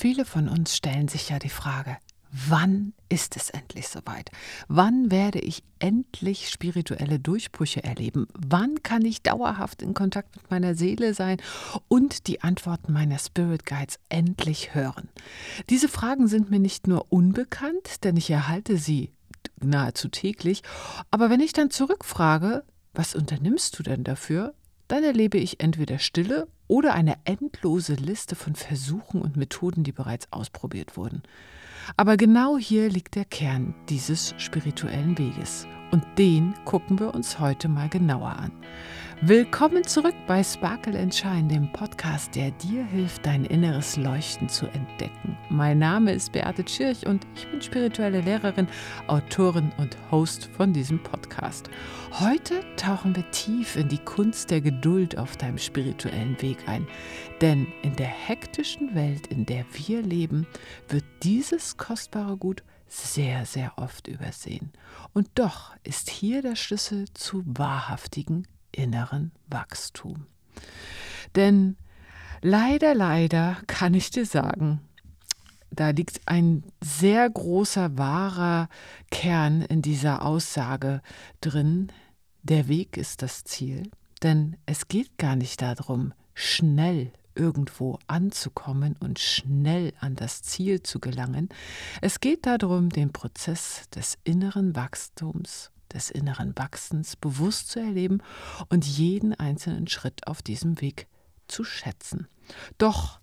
Viele von uns stellen sich ja die Frage, wann ist es endlich soweit? Wann werde ich endlich spirituelle Durchbrüche erleben? Wann kann ich dauerhaft in Kontakt mit meiner Seele sein und die Antworten meiner Spirit Guides endlich hören? Diese Fragen sind mir nicht nur unbekannt, denn ich erhalte sie nahezu täglich, aber wenn ich dann zurückfrage, was unternimmst du denn dafür? Dann erlebe ich entweder Stille oder eine endlose Liste von Versuchen und Methoden, die bereits ausprobiert wurden. Aber genau hier liegt der Kern dieses spirituellen Weges. Und den gucken wir uns heute mal genauer an. Willkommen zurück bei Sparkle and Shine, dem Podcast, der dir hilft, dein inneres Leuchten zu entdecken. Mein Name ist Beate Tschirch und ich bin spirituelle Lehrerin, Autorin und Host von diesem Podcast. Heute tauchen wir tief in die Kunst der Geduld auf deinem spirituellen Weg ein. Denn in der hektischen Welt, in der wir leben, wird dieses kostbare Gut sehr, sehr oft übersehen. Und doch ist hier der Schlüssel zu wahrhaftigen inneren Wachstum. Denn leider, leider kann ich dir sagen, da liegt ein sehr großer, wahrer Kern in dieser Aussage drin. Der Weg ist das Ziel, denn es geht gar nicht darum, schnell irgendwo anzukommen und schnell an das Ziel zu gelangen. Es geht darum, den Prozess des inneren Wachstums des inneren Wachsens bewusst zu erleben und jeden einzelnen Schritt auf diesem Weg zu schätzen. Doch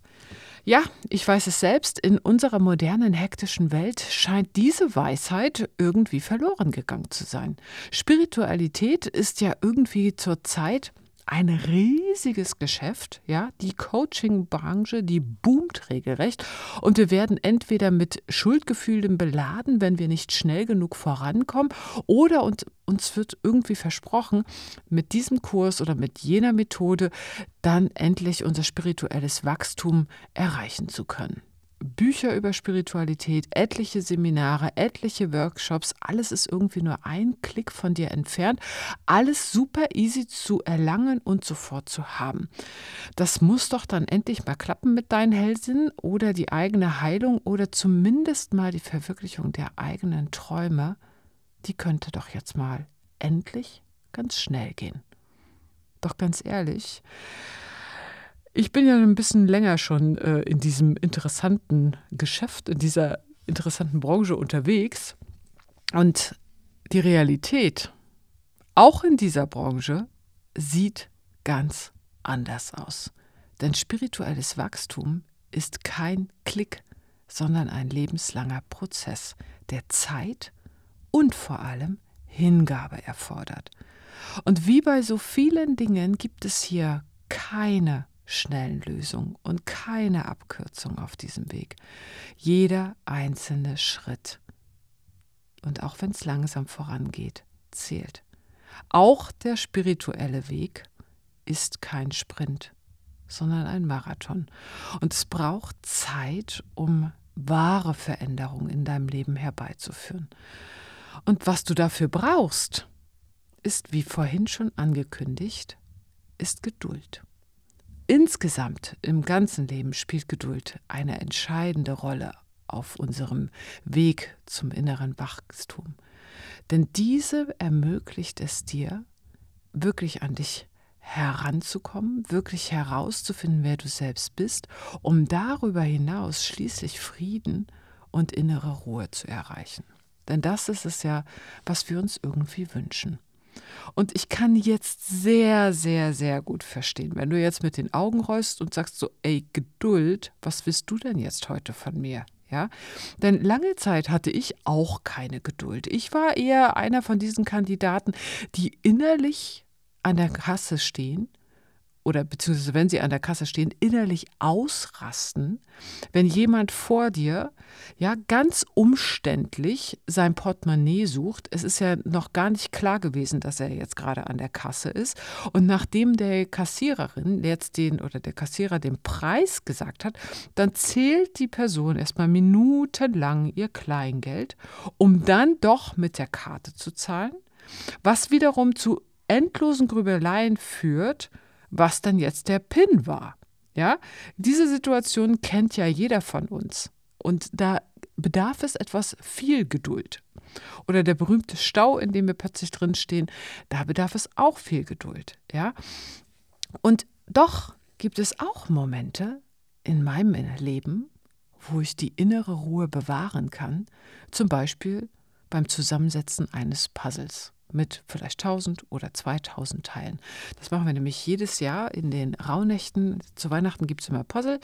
ja, ich weiß es selbst, in unserer modernen, hektischen Welt scheint diese Weisheit irgendwie verloren gegangen zu sein. Spiritualität ist ja irgendwie zur Zeit ein riesiges Geschäft, ja, die Coaching-Branche, die boomt regelrecht und wir werden entweder mit Schuldgefühlen beladen, wenn wir nicht schnell genug vorankommen, oder uns, uns wird irgendwie versprochen, mit diesem Kurs oder mit jener Methode dann endlich unser spirituelles Wachstum erreichen zu können. Bücher über Spiritualität, etliche Seminare, etliche Workshops, alles ist irgendwie nur ein Klick von dir entfernt. Alles super easy zu erlangen und sofort zu haben. Das muss doch dann endlich mal klappen mit deinen Hellsinn oder die eigene Heilung oder zumindest mal die Verwirklichung der eigenen Träume. Die könnte doch jetzt mal endlich ganz schnell gehen. Doch ganz ehrlich, ich bin ja ein bisschen länger schon äh, in diesem interessanten Geschäft, in dieser interessanten Branche unterwegs. Und die Realität, auch in dieser Branche, sieht ganz anders aus. Denn spirituelles Wachstum ist kein Klick, sondern ein lebenslanger Prozess, der Zeit und vor allem Hingabe erfordert. Und wie bei so vielen Dingen gibt es hier keine schnellen Lösung und keine Abkürzung auf diesem Weg. Jeder einzelne Schritt, und auch wenn es langsam vorangeht, zählt. Auch der spirituelle Weg ist kein Sprint, sondern ein Marathon. Und es braucht Zeit, um wahre Veränderungen in deinem Leben herbeizuführen. Und was du dafür brauchst, ist, wie vorhin schon angekündigt, ist Geduld. Insgesamt im ganzen Leben spielt Geduld eine entscheidende Rolle auf unserem Weg zum inneren Wachstum. Denn diese ermöglicht es dir, wirklich an dich heranzukommen, wirklich herauszufinden, wer du selbst bist, um darüber hinaus schließlich Frieden und innere Ruhe zu erreichen. Denn das ist es ja, was wir uns irgendwie wünschen. Und ich kann jetzt sehr, sehr, sehr gut verstehen, wenn du jetzt mit den Augen rollst und sagst so, ey, Geduld, was willst du denn jetzt heute von mir? Ja, denn lange Zeit hatte ich auch keine Geduld. Ich war eher einer von diesen Kandidaten, die innerlich an der Kasse stehen oder beziehungsweise wenn sie an der Kasse stehen, innerlich ausrasten, wenn jemand vor dir ja ganz umständlich sein Portemonnaie sucht. Es ist ja noch gar nicht klar gewesen, dass er jetzt gerade an der Kasse ist. Und nachdem der Kassiererin jetzt den oder der Kassierer den Preis gesagt hat, dann zählt die Person erstmal minutenlang ihr Kleingeld, um dann doch mit der Karte zu zahlen, was wiederum zu endlosen Grübeleien führt, was dann jetzt der PIN war. Ja, diese Situation kennt ja jeder von uns. Und da bedarf es etwas viel Geduld. Oder der berühmte Stau, in dem wir plötzlich drinstehen, da bedarf es auch viel Geduld. Ja? Und doch gibt es auch Momente in meinem Leben, wo ich die innere Ruhe bewahren kann, zum Beispiel beim Zusammensetzen eines Puzzles mit vielleicht 1000 oder 2000 Teilen. Das machen wir nämlich jedes Jahr in den Rauhnächten. Zu Weihnachten gibt es immer Puzzle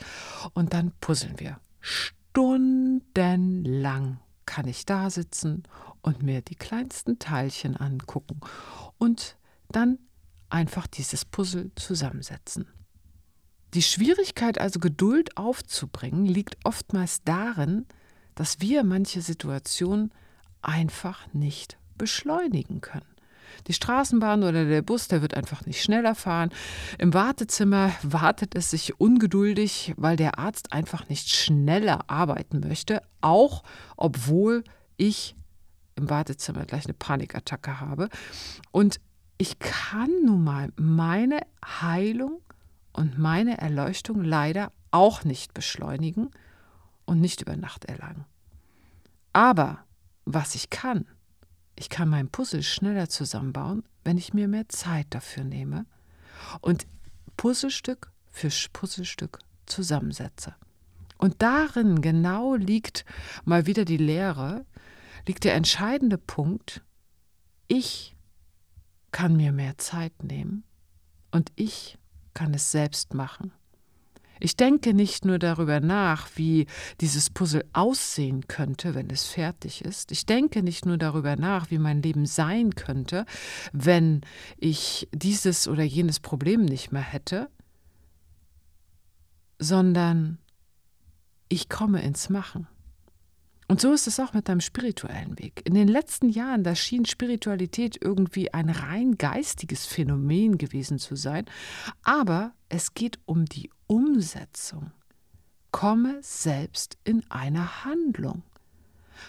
und dann puzzeln wir. Stundenlang kann ich da sitzen und mir die kleinsten Teilchen angucken und dann einfach dieses Puzzle zusammensetzen. Die Schwierigkeit also Geduld aufzubringen liegt oftmals darin, dass wir manche Situationen einfach nicht beschleunigen können. Die Straßenbahn oder der Bus, der wird einfach nicht schneller fahren. Im Wartezimmer wartet es sich ungeduldig, weil der Arzt einfach nicht schneller arbeiten möchte, auch obwohl ich im Wartezimmer gleich eine Panikattacke habe. Und ich kann nun mal meine Heilung und meine Erleuchtung leider auch nicht beschleunigen und nicht über Nacht erlangen. Aber was ich kann, ich kann mein Puzzle schneller zusammenbauen, wenn ich mir mehr Zeit dafür nehme und Puzzlestück für Puzzlestück zusammensetze. Und darin genau liegt mal wieder die Lehre, liegt der entscheidende Punkt, ich kann mir mehr Zeit nehmen und ich kann es selbst machen. Ich denke nicht nur darüber nach, wie dieses Puzzle aussehen könnte, wenn es fertig ist. Ich denke nicht nur darüber nach, wie mein Leben sein könnte, wenn ich dieses oder jenes Problem nicht mehr hätte, sondern ich komme ins Machen. Und so ist es auch mit deinem spirituellen Weg. In den letzten Jahren, da schien Spiritualität irgendwie ein rein geistiges Phänomen gewesen zu sein, aber es geht um die Umsetzung. Komme selbst in eine Handlung.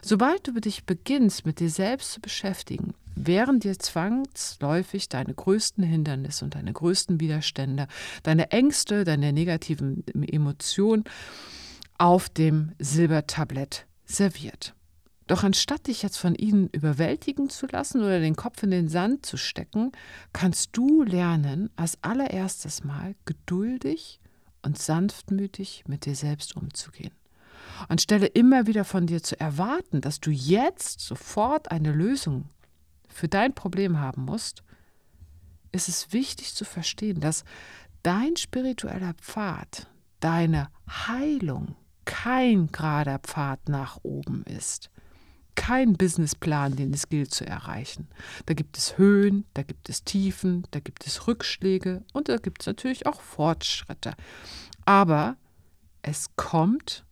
Sobald du dich beginnst, mit dir selbst zu beschäftigen, wären dir zwangsläufig deine größten Hindernisse und deine größten Widerstände, deine Ängste, deine negativen Emotionen auf dem Silbertablett serviert. Doch anstatt dich jetzt von ihnen überwältigen zu lassen oder den Kopf in den Sand zu stecken, kannst du lernen, als allererstes Mal geduldig und sanftmütig mit dir selbst umzugehen. Anstelle immer wieder von dir zu erwarten, dass du jetzt sofort eine Lösung für dein Problem haben musst, ist es wichtig zu verstehen, dass dein spiritueller Pfad, deine Heilung kein gerader Pfad nach oben ist. Kein Businessplan, den es gilt zu erreichen. Da gibt es Höhen, da gibt es Tiefen, da gibt es Rückschläge und da gibt es natürlich auch Fortschritte. Aber es kommt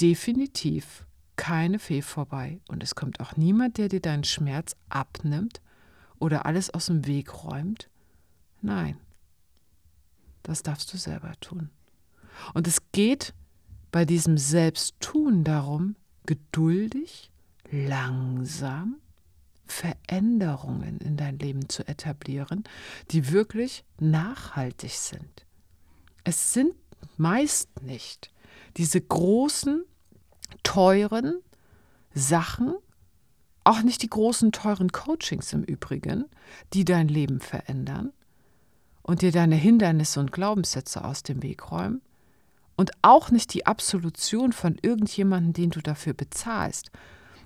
definitiv keine Fee vorbei und es kommt auch niemand, der dir deinen Schmerz abnimmt oder alles aus dem Weg räumt. Nein, das darfst du selber tun. Und es geht bei diesem Selbsttun darum, geduldig, langsam Veränderungen in dein Leben zu etablieren, die wirklich nachhaltig sind. Es sind meist nicht diese großen, teuren Sachen, auch nicht die großen, teuren Coachings im Übrigen, die dein Leben verändern und dir deine Hindernisse und Glaubenssätze aus dem Weg räumen, und auch nicht die Absolution von irgendjemandem, den du dafür bezahlst.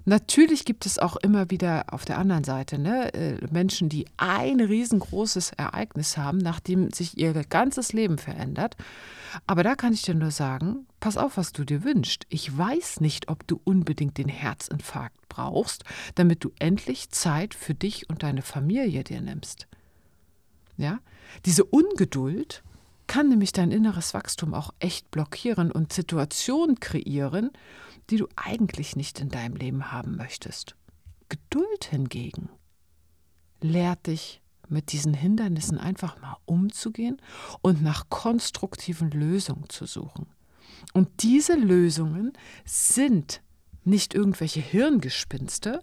Natürlich gibt es auch immer wieder auf der anderen Seite ne, äh, Menschen, die ein riesengroßes Ereignis haben, nachdem sich ihr ganzes Leben verändert. Aber da kann ich dir nur sagen, pass auf, was du dir wünschst. Ich weiß nicht, ob du unbedingt den Herzinfarkt brauchst, damit du endlich Zeit für dich und deine Familie dir nimmst. Ja, diese Ungeduld kann nämlich dein inneres Wachstum auch echt blockieren und Situationen kreieren, die du eigentlich nicht in deinem Leben haben möchtest. Geduld hingegen lehrt dich mit diesen Hindernissen einfach mal umzugehen und nach konstruktiven Lösungen zu suchen. Und diese Lösungen sind nicht irgendwelche Hirngespinste,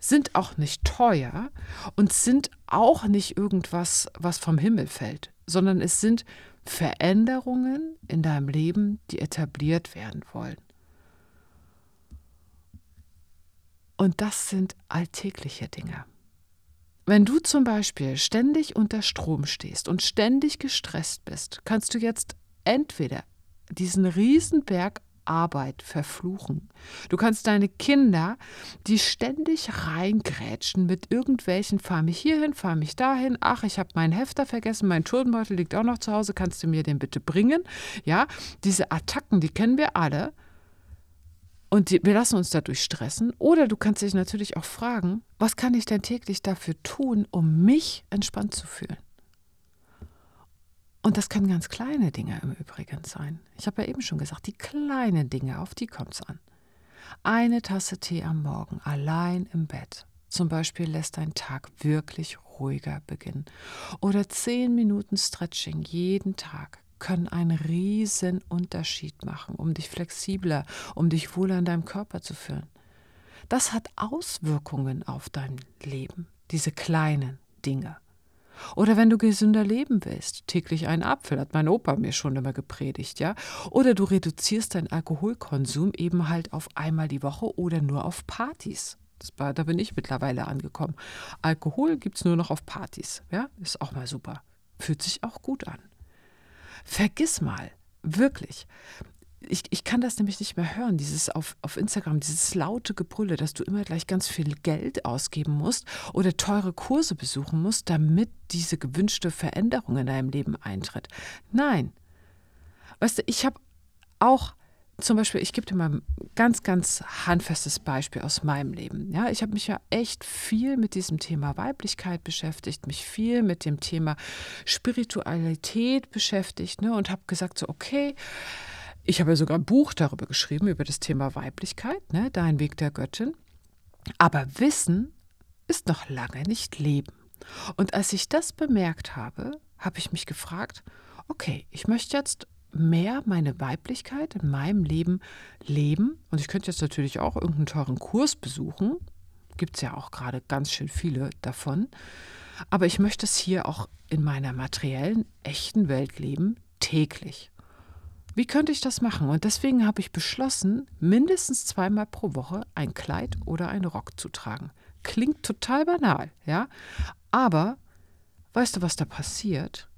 sind auch nicht teuer und sind auch nicht irgendwas, was vom Himmel fällt, sondern es sind Veränderungen in deinem Leben, die etabliert werden wollen. Und das sind alltägliche Dinge. Wenn du zum Beispiel ständig unter Strom stehst und ständig gestresst bist, kannst du jetzt entweder diesen Riesenberg Arbeit verfluchen. Du kannst deine Kinder, die ständig reingrätschen mit irgendwelchen, fahr mich hierhin, fahr mich dahin, ach, ich habe meinen Hefter vergessen, mein Turnbeutel liegt auch noch zu Hause, kannst du mir den bitte bringen? Ja, diese Attacken, die kennen wir alle. Und die, wir lassen uns dadurch stressen. Oder du kannst dich natürlich auch fragen, was kann ich denn täglich dafür tun, um mich entspannt zu fühlen? Und das können ganz kleine Dinge im Übrigen sein. Ich habe ja eben schon gesagt, die kleinen Dinge, auf die kommt es an. Eine Tasse Tee am Morgen, allein im Bett. Zum Beispiel lässt dein Tag wirklich ruhiger beginnen. Oder zehn Minuten Stretching jeden Tag können einen riesen Unterschied machen, um dich flexibler, um dich wohler in deinem Körper zu fühlen. Das hat Auswirkungen auf dein Leben, diese kleinen Dinge. Oder wenn du gesünder leben willst, täglich einen Apfel, hat mein Opa mir schon immer gepredigt, ja. Oder du reduzierst deinen Alkoholkonsum eben halt auf einmal die Woche oder nur auf Partys. War, da bin ich mittlerweile angekommen. Alkohol gibt es nur noch auf Partys, ja. Ist auch mal super. Fühlt sich auch gut an. Vergiss mal, wirklich, ich, ich kann das nämlich nicht mehr hören, dieses auf, auf Instagram, dieses laute Gebrülle, dass du immer gleich ganz viel Geld ausgeben musst oder teure Kurse besuchen musst, damit diese gewünschte Veränderung in deinem Leben eintritt. Nein. Weißt du, ich habe auch zum Beispiel, ich gebe dir mal ein ganz, ganz handfestes Beispiel aus meinem Leben. Ja, ich habe mich ja echt viel mit diesem Thema Weiblichkeit beschäftigt, mich viel mit dem Thema Spiritualität beschäftigt ne, und habe gesagt, so, okay, ich habe ja sogar ein Buch darüber geschrieben, über das Thema Weiblichkeit, ne, Dein Weg der Göttin. Aber Wissen ist noch lange nicht Leben. Und als ich das bemerkt habe, habe ich mich gefragt, okay, ich möchte jetzt mehr meine Weiblichkeit in meinem Leben leben. Und ich könnte jetzt natürlich auch irgendeinen teuren Kurs besuchen. Gibt es ja auch gerade ganz schön viele davon. Aber ich möchte es hier auch in meiner materiellen, echten Welt leben, täglich. Wie könnte ich das machen? Und deswegen habe ich beschlossen, mindestens zweimal pro Woche ein Kleid oder einen Rock zu tragen. Klingt total banal, ja? Aber weißt du, was da passiert?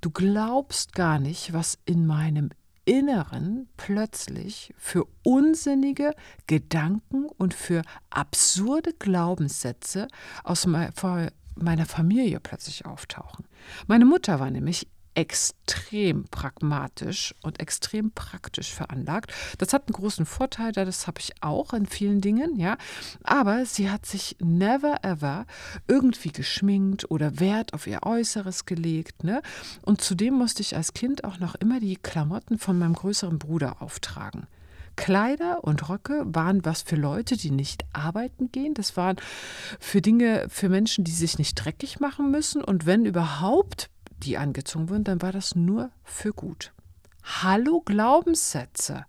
Du glaubst gar nicht, was in meinem Inneren plötzlich für unsinnige Gedanken und für absurde Glaubenssätze aus meiner Familie plötzlich auftauchen. Meine Mutter war nämlich extrem pragmatisch und extrem praktisch veranlagt. Das hat einen großen Vorteil, das habe ich auch in vielen Dingen, ja. Aber sie hat sich never ever irgendwie geschminkt oder Wert auf ihr Äußeres gelegt, ne? Und zudem musste ich als Kind auch noch immer die Klamotten von meinem größeren Bruder auftragen. Kleider und Röcke waren was für Leute, die nicht arbeiten gehen. Das waren für Dinge, für Menschen, die sich nicht dreckig machen müssen. Und wenn überhaupt die angezogen wurden, dann war das nur für gut. Hallo Glaubenssätze.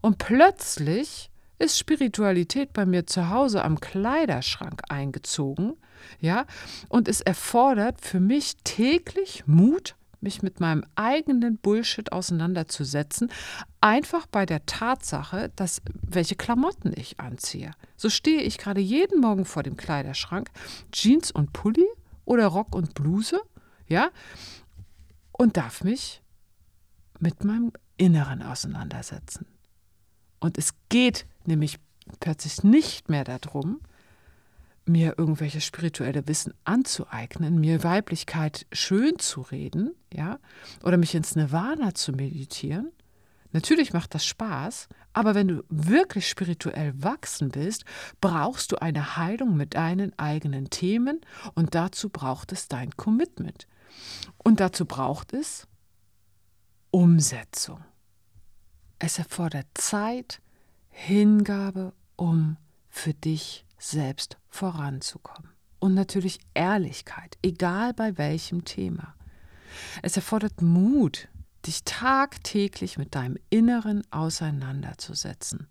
Und plötzlich ist Spiritualität bei mir zu Hause am Kleiderschrank eingezogen, ja, und es erfordert für mich täglich Mut, mich mit meinem eigenen Bullshit auseinanderzusetzen, einfach bei der Tatsache, dass welche Klamotten ich anziehe. So stehe ich gerade jeden Morgen vor dem Kleiderschrank, Jeans und Pulli oder Rock und Bluse ja, und darf mich mit meinem Inneren auseinandersetzen. Und es geht nämlich plötzlich nicht mehr darum, mir irgendwelches spirituelle Wissen anzueignen, mir Weiblichkeit schön zu reden, ja, oder mich ins Nirvana zu meditieren. Natürlich macht das Spaß, aber wenn du wirklich spirituell wachsen willst, brauchst du eine Heilung mit deinen eigenen Themen und dazu braucht es dein Commitment. Und dazu braucht es Umsetzung. Es erfordert Zeit, Hingabe, um für dich selbst voranzukommen. Und natürlich Ehrlichkeit, egal bei welchem Thema. Es erfordert Mut, dich tagtäglich mit deinem Inneren auseinanderzusetzen.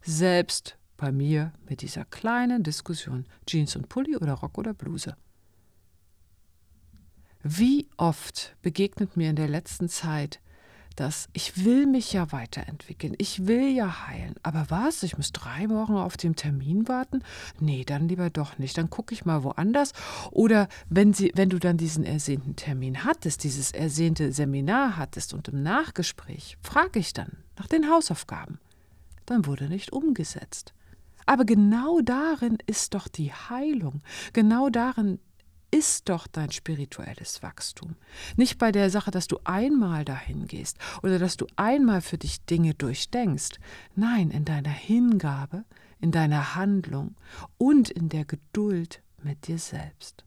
Selbst bei mir mit dieser kleinen Diskussion Jeans und Pulli oder Rock oder Bluse. Wie oft begegnet mir in der letzten Zeit, dass ich will mich ja weiterentwickeln, ich will ja heilen. Aber was? Ich muss drei Wochen auf den Termin warten? Nee, dann lieber doch nicht. Dann gucke ich mal woanders. Oder wenn, sie, wenn du dann diesen ersehnten Termin hattest, dieses ersehnte Seminar hattest und im Nachgespräch frage ich dann nach den Hausaufgaben, dann wurde nicht umgesetzt. Aber genau darin ist doch die Heilung. Genau darin ist doch dein spirituelles Wachstum. Nicht bei der Sache, dass du einmal dahin gehst oder dass du einmal für dich Dinge durchdenkst. Nein, in deiner Hingabe, in deiner Handlung und in der Geduld mit dir selbst.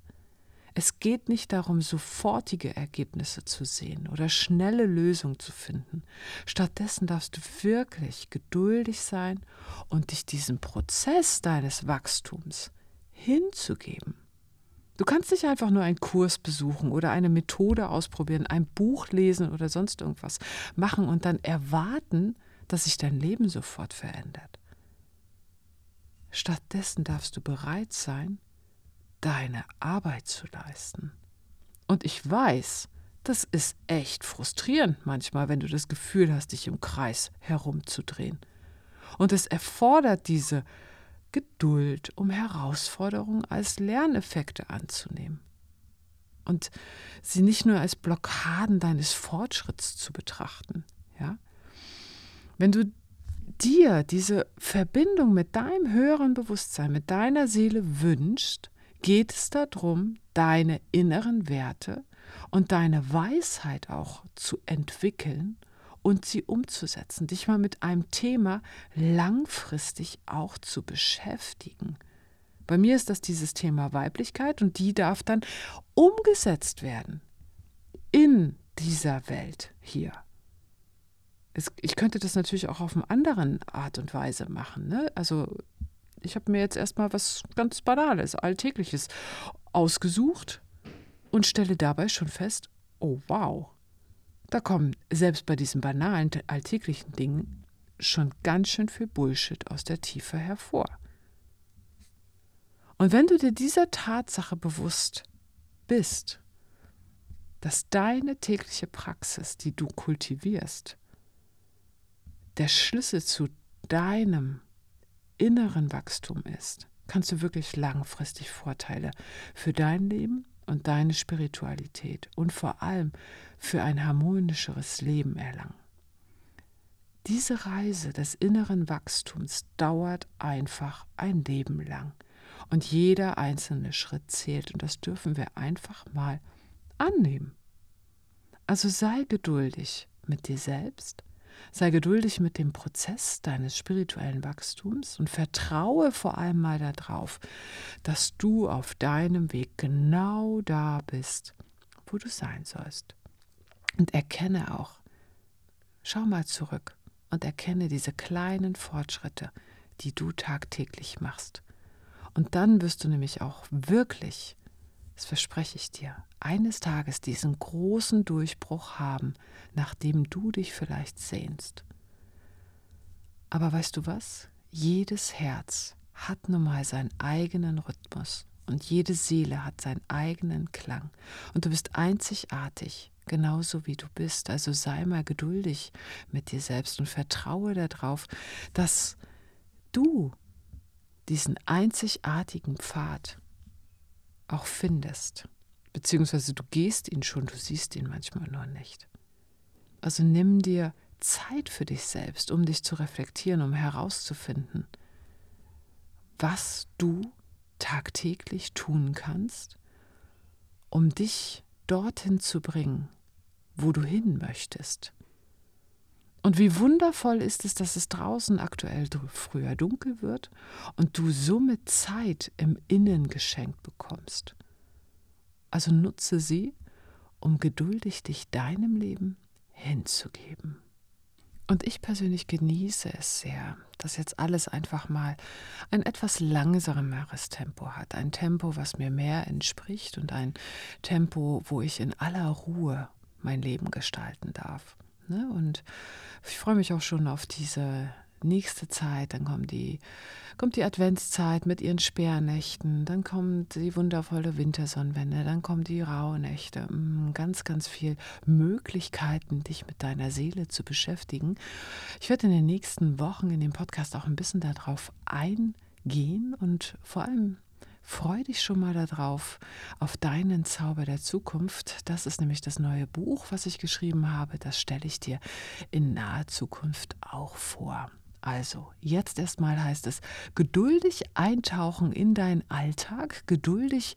Es geht nicht darum, sofortige Ergebnisse zu sehen oder schnelle Lösungen zu finden. Stattdessen darfst du wirklich geduldig sein und dich diesem Prozess deines Wachstums hinzugeben. Du kannst nicht einfach nur einen Kurs besuchen oder eine Methode ausprobieren, ein Buch lesen oder sonst irgendwas machen und dann erwarten, dass sich dein Leben sofort verändert. Stattdessen darfst du bereit sein, deine Arbeit zu leisten. Und ich weiß, das ist echt frustrierend manchmal, wenn du das Gefühl hast, dich im Kreis herumzudrehen. Und es erfordert diese Geduld, um Herausforderungen als Lerneffekte anzunehmen und sie nicht nur als Blockaden deines Fortschritts zu betrachten. Ja? Wenn du dir diese Verbindung mit deinem höheren Bewusstsein, mit deiner Seele wünschst, geht es darum, deine inneren Werte und deine Weisheit auch zu entwickeln und sie umzusetzen, dich mal mit einem Thema langfristig auch zu beschäftigen. Bei mir ist das dieses Thema Weiblichkeit und die darf dann umgesetzt werden in dieser Welt hier. Es, ich könnte das natürlich auch auf eine andere Art und Weise machen. Ne? Also ich habe mir jetzt erstmal was ganz Banales, Alltägliches ausgesucht und stelle dabei schon fest, oh wow, da kommen selbst bei diesen banalen, alltäglichen Dingen schon ganz schön viel Bullshit aus der Tiefe hervor. Und wenn du dir dieser Tatsache bewusst bist, dass deine tägliche Praxis, die du kultivierst, der Schlüssel zu deinem inneren Wachstum ist, kannst du wirklich langfristig Vorteile für dein Leben und deine Spiritualität und vor allem für ein harmonischeres Leben erlangen. Diese Reise des inneren Wachstums dauert einfach ein Leben lang und jeder einzelne Schritt zählt und das dürfen wir einfach mal annehmen. Also sei geduldig mit dir selbst Sei geduldig mit dem Prozess deines spirituellen Wachstums und vertraue vor allem mal darauf, dass du auf deinem Weg genau da bist, wo du sein sollst. Und erkenne auch, schau mal zurück und erkenne diese kleinen Fortschritte, die du tagtäglich machst. Und dann wirst du nämlich auch wirklich, das verspreche ich dir, eines Tages diesen großen Durchbruch haben, nach dem du dich vielleicht sehnst. Aber weißt du was? Jedes Herz hat nun mal seinen eigenen Rhythmus und jede Seele hat seinen eigenen Klang. Und du bist einzigartig, genauso wie du bist. Also sei mal geduldig mit dir selbst und vertraue darauf, dass du diesen einzigartigen Pfad auch findest. Beziehungsweise du gehst ihn schon, du siehst ihn manchmal nur nicht. Also nimm dir Zeit für dich selbst, um dich zu reflektieren, um herauszufinden, was du tagtäglich tun kannst, um dich dorthin zu bringen, wo du hin möchtest. Und wie wundervoll ist es, dass es draußen aktuell früher dunkel wird und du somit Zeit im Innen geschenkt bekommst. Also nutze sie, um geduldig dich deinem Leben hinzugeben. Und ich persönlich genieße es sehr, dass jetzt alles einfach mal ein etwas langsameres Tempo hat. Ein Tempo, was mir mehr entspricht und ein Tempo, wo ich in aller Ruhe mein Leben gestalten darf. Ne? Und ich freue mich auch schon auf diese nächste Zeit, dann kommt die, kommt die Adventszeit mit ihren Sperrnächten, dann kommt die wundervolle Wintersonnenwende, dann kommen die Rauhnächte. Mm, ganz, ganz viel Möglichkeiten, dich mit deiner Seele zu beschäftigen. Ich werde in den nächsten Wochen in dem Podcast auch ein bisschen darauf eingehen und vor allem Freu dich schon mal darauf, auf deinen Zauber der Zukunft. Das ist nämlich das neue Buch, was ich geschrieben habe. Das stelle ich dir in naher Zukunft auch vor. Also, jetzt erstmal heißt es, geduldig eintauchen in deinen Alltag, geduldig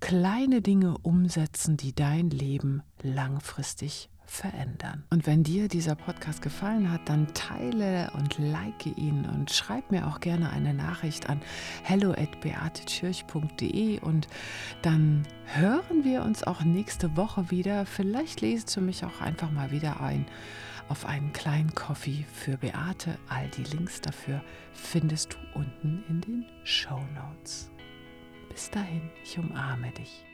kleine Dinge umsetzen, die dein Leben langfristig verändern. Und wenn dir dieser Podcast gefallen hat, dann teile und like ihn und schreib mir auch gerne eine Nachricht an hello@beatetschirch.de und dann hören wir uns auch nächste Woche wieder. Vielleicht lesest du mich auch einfach mal wieder ein auf einen kleinen Coffee für Beate. All die Links dafür findest du unten in den Show Notes. Bis dahin, ich umarme dich.